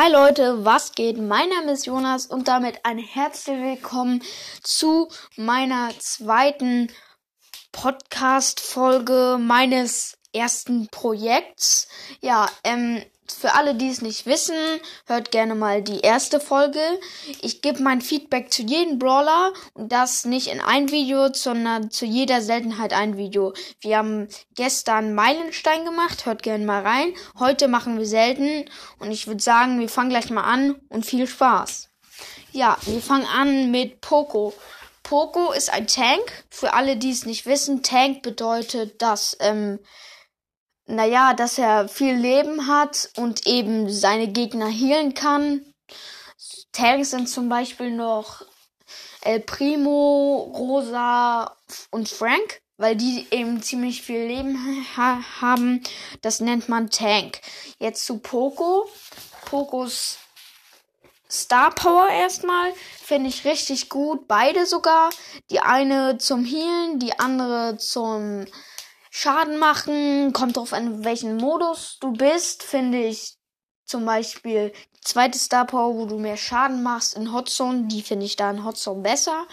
Hi Leute, was geht? Mein Name ist Jonas und damit ein herzlich willkommen zu meiner zweiten Podcast-Folge meines ersten Projekts. Ja, ähm, für alle, die es nicht wissen, hört gerne mal die erste Folge. Ich gebe mein Feedback zu jedem Brawler und das nicht in ein Video, sondern zu jeder Seltenheit ein Video. Wir haben gestern Meilenstein gemacht, hört gerne mal rein. Heute machen wir selten und ich würde sagen, wir fangen gleich mal an und viel Spaß. Ja, wir fangen an mit Poco. Poco ist ein Tank. Für alle, die es nicht wissen, Tank bedeutet, dass ähm, naja, dass er viel Leben hat und eben seine Gegner healen kann. Tanks sind zum Beispiel noch El Primo, Rosa und Frank, weil die eben ziemlich viel Leben ha haben. Das nennt man Tank. Jetzt zu Poco. Pocos Star Power erstmal finde ich richtig gut. Beide sogar. Die eine zum Healen, die andere zum Schaden machen, kommt drauf an, welchen Modus du bist, finde ich zum Beispiel die zweite Star Power, wo du mehr Schaden machst in Hotzone, die finde ich da in Hotzone besser.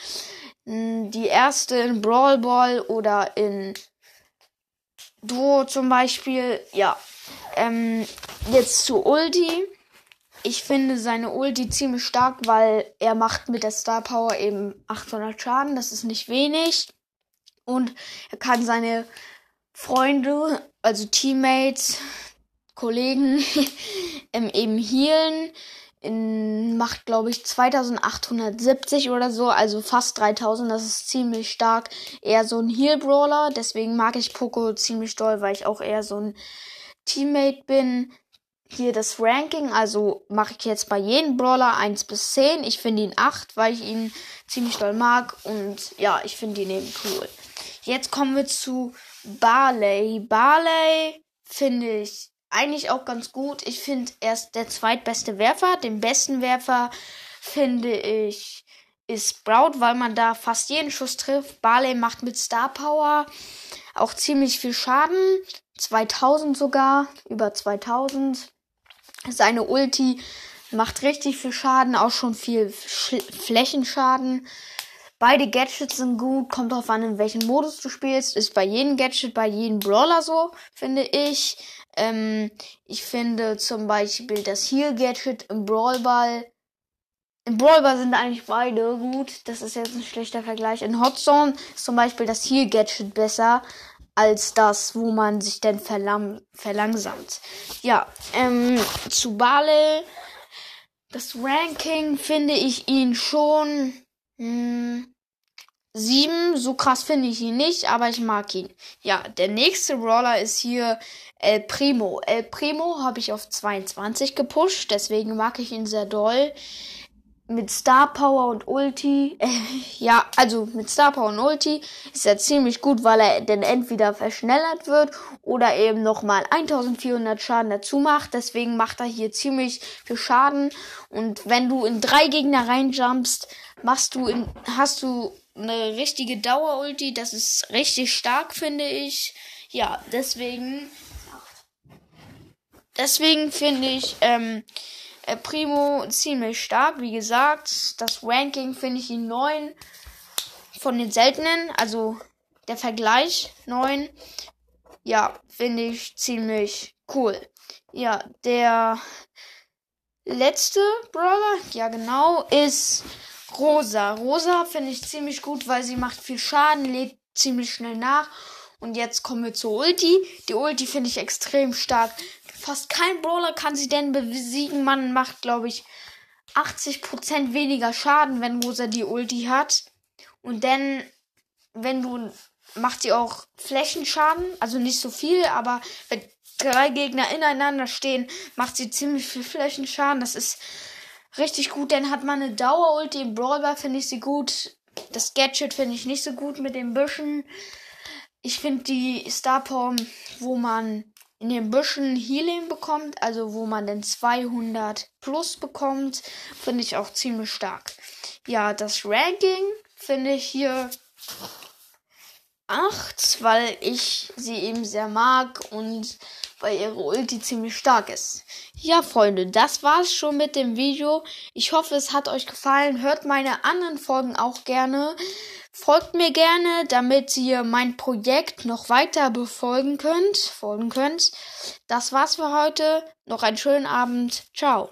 Hm, die erste in Brawl Ball oder in Duo zum Beispiel, ja. Ähm, jetzt zu Ulti. Ich finde seine Ulti ziemlich stark, weil er macht mit der Star Power eben 800 Schaden. Das ist nicht wenig. Und er kann seine Freunde, also Teammates, Kollegen ähm, eben healen. In, macht, glaube ich, 2870 oder so, also fast 3000. Das ist ziemlich stark. Eher so ein Heal-Brawler. Deswegen mag ich Poco ziemlich doll, weil ich auch eher so ein Teammate bin. Hier das Ranking, also mache ich jetzt bei jedem Brawler 1 bis 10. Ich finde ihn 8, weil ich ihn ziemlich doll mag. Und ja, ich finde ihn eben cool. Jetzt kommen wir zu Barley. Barley finde ich eigentlich auch ganz gut. Ich finde, er ist der zweitbeste Werfer. Den besten Werfer finde ich ist Sprout, weil man da fast jeden Schuss trifft. Barley macht mit Star Power auch ziemlich viel Schaden. 2000 sogar, über 2000. Seine Ulti macht richtig viel Schaden, auch schon viel Sch Flächenschaden. Beide Gadgets sind gut, kommt drauf an, in welchem Modus du spielst. Ist bei jedem Gadget, bei jedem Brawler so, finde ich. Ähm, ich finde zum Beispiel das Heal-Gadget im Brawlball. Im Brawlball sind eigentlich beide gut. Das ist jetzt ein schlechter Vergleich. In Hot Zone ist zum Beispiel das Heal-Gadget besser als das, wo man sich denn verlang verlangsamt. Ja, ähm, zu Bale. Das Ranking finde ich ihn schon hm, sieben, so krass finde ich ihn nicht, aber ich mag ihn. Ja, der nächste Brawler ist hier El Primo. El Primo habe ich auf 22 gepusht, deswegen mag ich ihn sehr doll. Mit Star Power und Ulti, äh, ja, also mit Star Power und Ulti ist er ziemlich gut, weil er dann entweder verschnellert wird oder eben nochmal 1400 Schaden dazu macht. Deswegen macht er hier ziemlich viel Schaden. Und wenn du in drei Gegner reinjumpst, machst du in, hast du eine richtige Dauer-Ulti. Das ist richtig stark, finde ich. Ja, deswegen. Deswegen finde ich ähm, äh, Primo ziemlich stark. Wie gesagt, das Ranking finde ich ihn 9 von den seltenen. Also der Vergleich 9. Ja, finde ich ziemlich cool. Ja, der letzte Brawler, ja genau, ist Rosa. Rosa finde ich ziemlich gut, weil sie macht viel Schaden, lädt ziemlich schnell nach. Und jetzt kommen wir zur Ulti. Die Ulti finde ich extrem stark. Fast kein Brawler kann sie denn besiegen. Man macht, glaube ich, 80% weniger Schaden, wenn Rosa die Ulti hat. Und dann, wenn du, macht sie auch Flächenschaden. Also nicht so viel, aber wenn drei Gegner ineinander stehen, macht sie ziemlich viel Flächenschaden. Das ist richtig gut. Dann hat man eine Dauer-Ulti im Brawler, finde ich sie gut. Das Gadget finde ich nicht so gut mit den Büschen. Ich finde die Star Power, wo man in den Büschen Healing bekommt, also wo man den 200 plus bekommt, finde ich auch ziemlich stark. Ja, das Ranking finde ich hier 8, weil ich sie eben sehr mag und weil ihre Ulti ziemlich stark ist. Ja, Freunde, das war's schon mit dem Video. Ich hoffe, es hat euch gefallen. Hört meine anderen Folgen auch gerne. Folgt mir gerne, damit ihr mein Projekt noch weiter befolgen könnt, folgen könnt. Das war's für heute. Noch einen schönen Abend. Ciao.